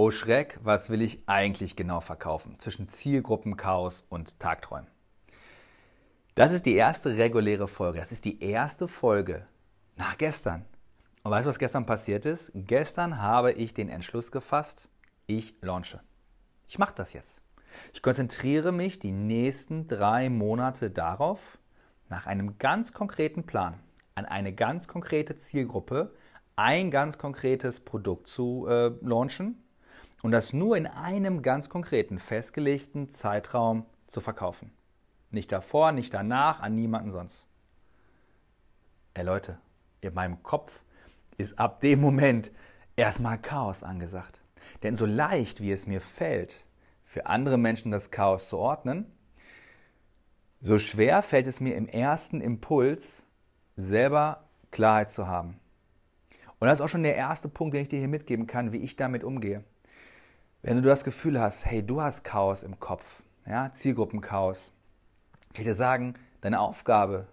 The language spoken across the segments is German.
Oh Schreck, was will ich eigentlich genau verkaufen? Zwischen Zielgruppenchaos und Tagträumen. Das ist die erste reguläre Folge. Das ist die erste Folge nach gestern. Und weißt du, was gestern passiert ist? Gestern habe ich den Entschluss gefasst, ich launche. Ich mache das jetzt. Ich konzentriere mich die nächsten drei Monate darauf, nach einem ganz konkreten Plan, an eine ganz konkrete Zielgruppe, ein ganz konkretes Produkt zu äh, launchen und das nur in einem ganz konkreten, festgelegten Zeitraum zu verkaufen. Nicht davor, nicht danach, an niemanden sonst. Ey Leute, in meinem Kopf ist ab dem Moment erstmal Chaos angesagt. Denn so leicht wie es mir fällt, für andere Menschen das Chaos zu ordnen, so schwer fällt es mir im ersten Impuls, selber Klarheit zu haben. Und das ist auch schon der erste Punkt, den ich dir hier mitgeben kann, wie ich damit umgehe. Wenn du das Gefühl hast, hey, du hast Chaos im Kopf, ja, Zielgruppenchaos, kann ich dir sagen, deine Aufgabe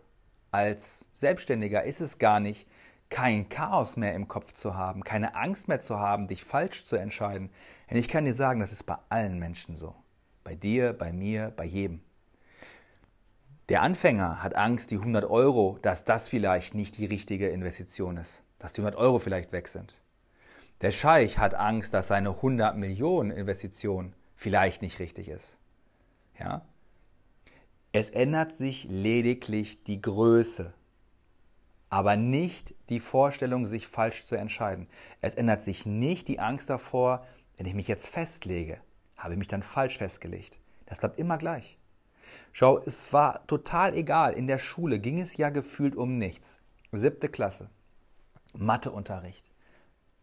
als Selbstständiger ist es gar nicht, kein Chaos mehr im Kopf zu haben, keine Angst mehr zu haben, dich falsch zu entscheiden. Denn ich kann dir sagen, das ist bei allen Menschen so. Bei dir, bei mir, bei jedem. Der Anfänger hat Angst, die 100 Euro, dass das vielleicht nicht die richtige Investition ist, dass die 100 Euro vielleicht weg sind. Der Scheich hat Angst, dass seine 100 Millionen Investition vielleicht nicht richtig ist. Ja? Es ändert sich lediglich die Größe, aber nicht die Vorstellung, sich falsch zu entscheiden. Es ändert sich nicht die Angst davor, wenn ich mich jetzt festlege, habe ich mich dann falsch festgelegt. Das bleibt immer gleich. Schau, es war total egal. In der Schule ging es ja gefühlt um nichts. Siebte Klasse. Matheunterricht.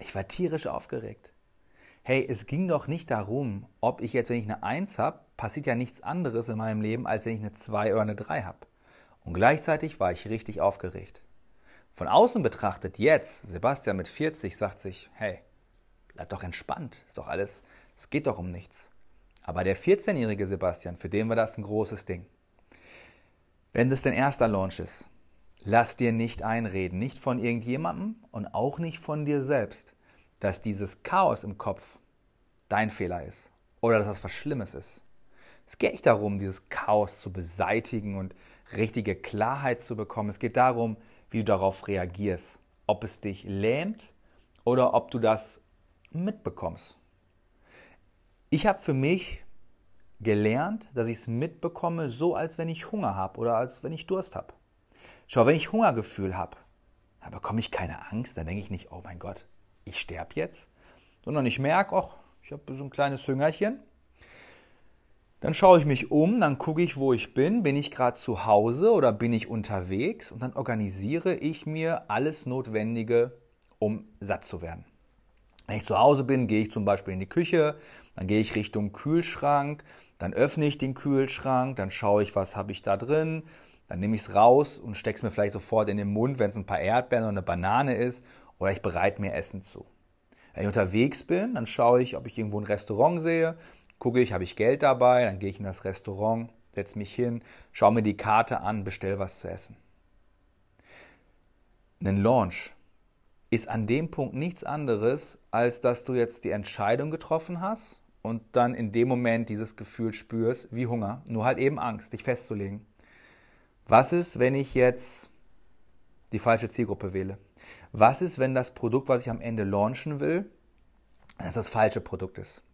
Ich war tierisch aufgeregt. Hey, es ging doch nicht darum, ob ich jetzt, wenn ich eine 1 habe, passiert ja nichts anderes in meinem Leben, als wenn ich eine 2 oder eine 3 habe. Und gleichzeitig war ich richtig aufgeregt. Von außen betrachtet jetzt, Sebastian mit 40 sagt sich, hey, bleib doch entspannt, ist doch alles, es geht doch um nichts. Aber der 14-jährige Sebastian, für den war das ein großes Ding. Wenn das dein erster Launch ist, lass dir nicht einreden, nicht von irgendjemandem und auch nicht von dir selbst, dass dieses Chaos im Kopf dein Fehler ist oder dass das was Schlimmes ist. Es geht nicht darum, dieses Chaos zu beseitigen und richtige Klarheit zu bekommen. Es geht darum, wie du darauf reagierst. Ob es dich lähmt oder ob du das mitbekommst. Ich habe für mich gelernt, dass ich es mitbekomme, so als wenn ich Hunger habe oder als wenn ich Durst habe. Schau, wenn ich Hungergefühl habe, dann bekomme ich keine Angst, dann denke ich nicht, oh mein Gott, ich sterbe jetzt, sondern ich merke, ach, ich habe so ein kleines Hüngerchen. Dann schaue ich mich um, dann gucke ich, wo ich bin. Bin ich gerade zu Hause oder bin ich unterwegs? Und dann organisiere ich mir alles Notwendige, um satt zu werden. Wenn ich zu Hause bin, gehe ich zum Beispiel in die Küche, dann gehe ich Richtung Kühlschrank, dann öffne ich den Kühlschrank, dann schaue ich, was habe ich da drin, dann nehme ich es raus und stecke es mir vielleicht sofort in den Mund, wenn es ein paar Erdbeeren oder eine Banane ist, oder ich bereite mir Essen zu. Wenn ich unterwegs bin, dann schaue ich, ob ich irgendwo ein Restaurant sehe, gucke ich, habe ich Geld dabei, dann gehe ich in das Restaurant, setze mich hin, schaue mir die Karte an, bestelle was zu essen. Ein Launch ist an dem Punkt nichts anderes, als dass du jetzt die Entscheidung getroffen hast und dann in dem Moment dieses Gefühl spürst wie Hunger, nur halt eben Angst, dich festzulegen. Was ist, wenn ich jetzt die falsche Zielgruppe wähle? Was ist, wenn das Produkt, was ich am Ende launchen will, dass das falsche Produkt ist?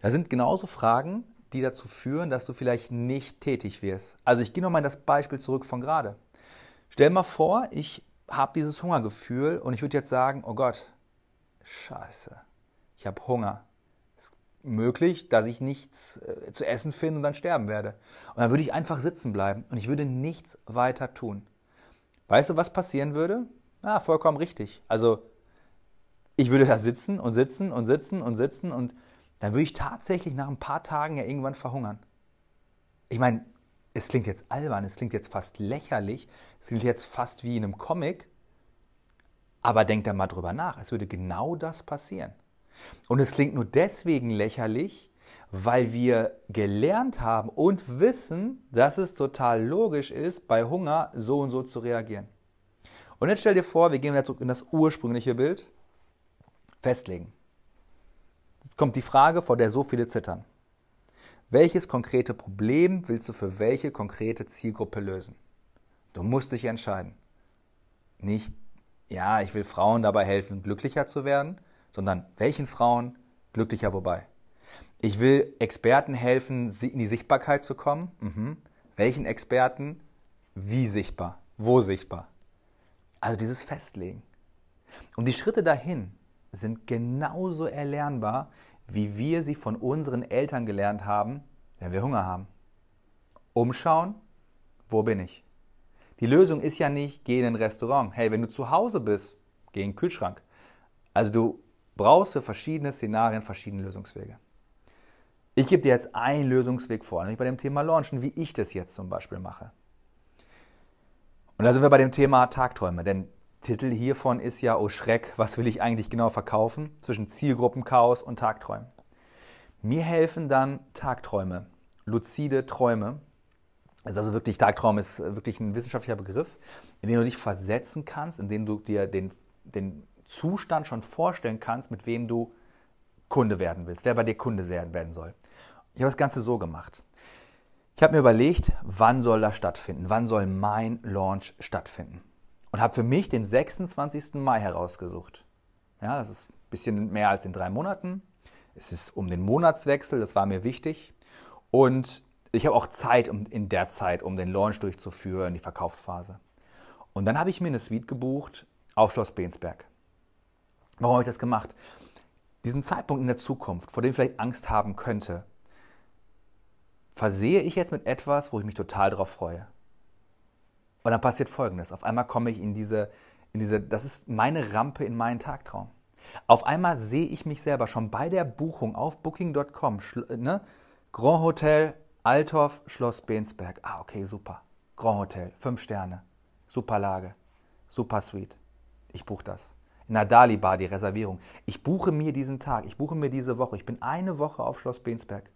Da sind genauso Fragen, die dazu führen, dass du vielleicht nicht tätig wirst. Also ich gehe nochmal in das Beispiel zurück von gerade. Stell mal vor, ich habe dieses Hungergefühl und ich würde jetzt sagen, oh Gott, scheiße, ich habe Hunger. Möglich, dass ich nichts äh, zu essen finde und dann sterben werde. Und dann würde ich einfach sitzen bleiben und ich würde nichts weiter tun. Weißt du, was passieren würde? Ah, vollkommen richtig. Also ich würde da sitzen und sitzen und sitzen und sitzen und dann würde ich tatsächlich nach ein paar Tagen ja irgendwann verhungern. Ich meine, es klingt jetzt albern, es klingt jetzt fast lächerlich, es klingt jetzt fast wie in einem Comic, aber denkt da mal drüber nach, es würde genau das passieren. Und es klingt nur deswegen lächerlich, weil wir gelernt haben und wissen, dass es total logisch ist, bei Hunger so und so zu reagieren. Und jetzt stell dir vor, wir gehen wieder zurück in das ursprüngliche Bild. Festlegen. Jetzt kommt die Frage, vor der so viele zittern. Welches konkrete Problem willst du für welche konkrete Zielgruppe lösen? Du musst dich entscheiden. Nicht, ja, ich will Frauen dabei helfen, glücklicher zu werden, sondern welchen Frauen glücklicher wobei? Ich will Experten helfen, in die Sichtbarkeit zu kommen. Mhm. Welchen Experten? Wie sichtbar? Wo sichtbar? Also dieses Festlegen. Und die Schritte dahin sind genauso erlernbar, wie wir sie von unseren Eltern gelernt haben, wenn wir Hunger haben. Umschauen, wo bin ich? Die Lösung ist ja nicht, geh in ein Restaurant. Hey, wenn du zu Hause bist, geh in den Kühlschrank. Also du brauchst für verschiedene Szenarien verschiedene Lösungswege. Ich gebe dir jetzt einen Lösungsweg vor, nämlich bei dem Thema Launchen, wie ich das jetzt zum Beispiel mache. Und da sind wir bei dem Thema Tagträume, denn Titel hiervon ist ja, oh Schreck, was will ich eigentlich genau verkaufen zwischen Zielgruppenchaos und Tagträumen. Mir helfen dann Tagträume, luzide Träume. Also, wirklich, Tagtraum ist wirklich ein wissenschaftlicher Begriff, in den du dich versetzen kannst, in dem du dir den, den Zustand schon vorstellen kannst, mit wem du Kunde werden willst, wer bei dir Kunde werden soll. Ich habe das Ganze so gemacht. Ich habe mir überlegt, wann soll das stattfinden? Wann soll mein Launch stattfinden? Und habe für mich den 26. Mai herausgesucht. Ja, das ist ein bisschen mehr als in drei Monaten. Es ist um den Monatswechsel, das war mir wichtig. Und ich habe auch Zeit in der Zeit, um den Launch durchzuführen, die Verkaufsphase. Und dann habe ich mir eine Suite gebucht auf Schloss Bensberg. Warum habe ich das gemacht? Diesen Zeitpunkt in der Zukunft, vor dem ich vielleicht Angst haben könnte, versehe ich jetzt mit etwas, wo ich mich total darauf freue. Und dann passiert Folgendes. Auf einmal komme ich in diese, in diese, das ist meine Rampe in meinen Tagtraum. Auf einmal sehe ich mich selber schon bei der Buchung auf booking.com, ne? Grand Hotel, Althoff, Schloss Bensberg. Ah, okay, super. Grand Hotel, fünf Sterne. Super Lage. Super Suite. Ich buche das. In der Dali Bar die Reservierung. Ich buche mir diesen Tag. Ich buche mir diese Woche. Ich bin eine Woche auf Schloss Bensberg.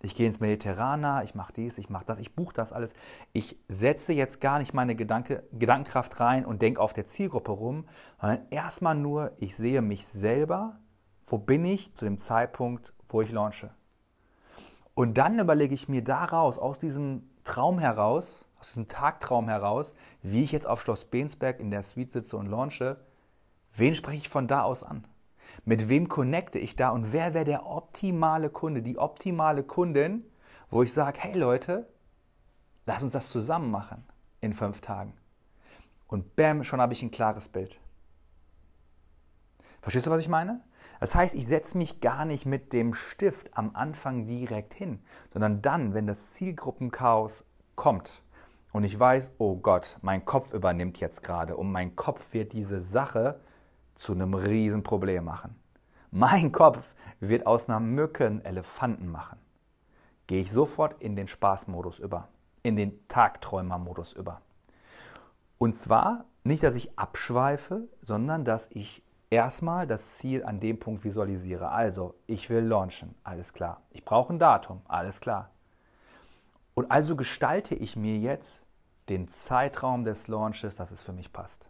Ich gehe ins Mediterraner, ich mache dies, ich mache das, ich buche das alles. Ich setze jetzt gar nicht meine Gedanke, Gedankenkraft rein und denke auf der Zielgruppe rum, sondern erstmal nur, ich sehe mich selber, wo bin ich zu dem Zeitpunkt, wo ich launche. Und dann überlege ich mir daraus, aus diesem Traum heraus, aus diesem Tagtraum heraus, wie ich jetzt auf Schloss Bensberg in der Suite sitze und launche, wen spreche ich von da aus an? Mit wem connecte ich da und wer wäre der optimale Kunde, die optimale Kundin, wo ich sage, hey Leute, lass uns das zusammen machen in fünf Tagen. Und bam, schon habe ich ein klares Bild. Verstehst du, was ich meine? Das heißt, ich setze mich gar nicht mit dem Stift am Anfang direkt hin, sondern dann, wenn das Zielgruppenchaos kommt und ich weiß, oh Gott, mein Kopf übernimmt jetzt gerade und mein Kopf wird diese Sache zu einem Riesenproblem machen. Mein Kopf wird aus einer Mücke einen Elefanten machen. Gehe ich sofort in den Spaßmodus über, in den Tagträumermodus über. Und zwar nicht, dass ich abschweife, sondern dass ich erstmal das Ziel an dem Punkt visualisiere. Also, ich will launchen, alles klar. Ich brauche ein Datum, alles klar. Und also gestalte ich mir jetzt den Zeitraum des Launches, dass es für mich passt.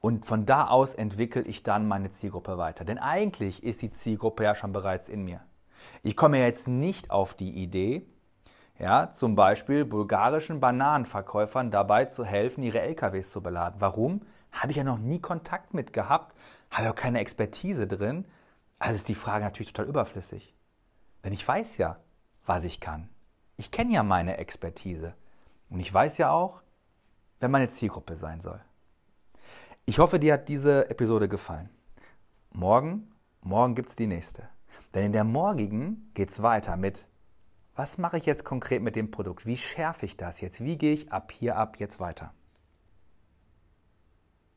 Und von da aus entwickle ich dann meine Zielgruppe weiter. Denn eigentlich ist die Zielgruppe ja schon bereits in mir. Ich komme jetzt nicht auf die Idee, ja, zum Beispiel bulgarischen Bananenverkäufern dabei zu helfen, ihre LKWs zu beladen. Warum? Habe ich ja noch nie Kontakt mit gehabt, habe ja auch keine Expertise drin. Also ist die Frage natürlich total überflüssig. Denn ich weiß ja, was ich kann. Ich kenne ja meine Expertise. Und ich weiß ja auch, wer meine Zielgruppe sein soll. Ich hoffe, dir hat diese Episode gefallen. Morgen, morgen gibt es die nächste. Denn in der morgigen geht es weiter mit, was mache ich jetzt konkret mit dem Produkt? Wie schärfe ich das jetzt? Wie gehe ich ab hier ab jetzt weiter?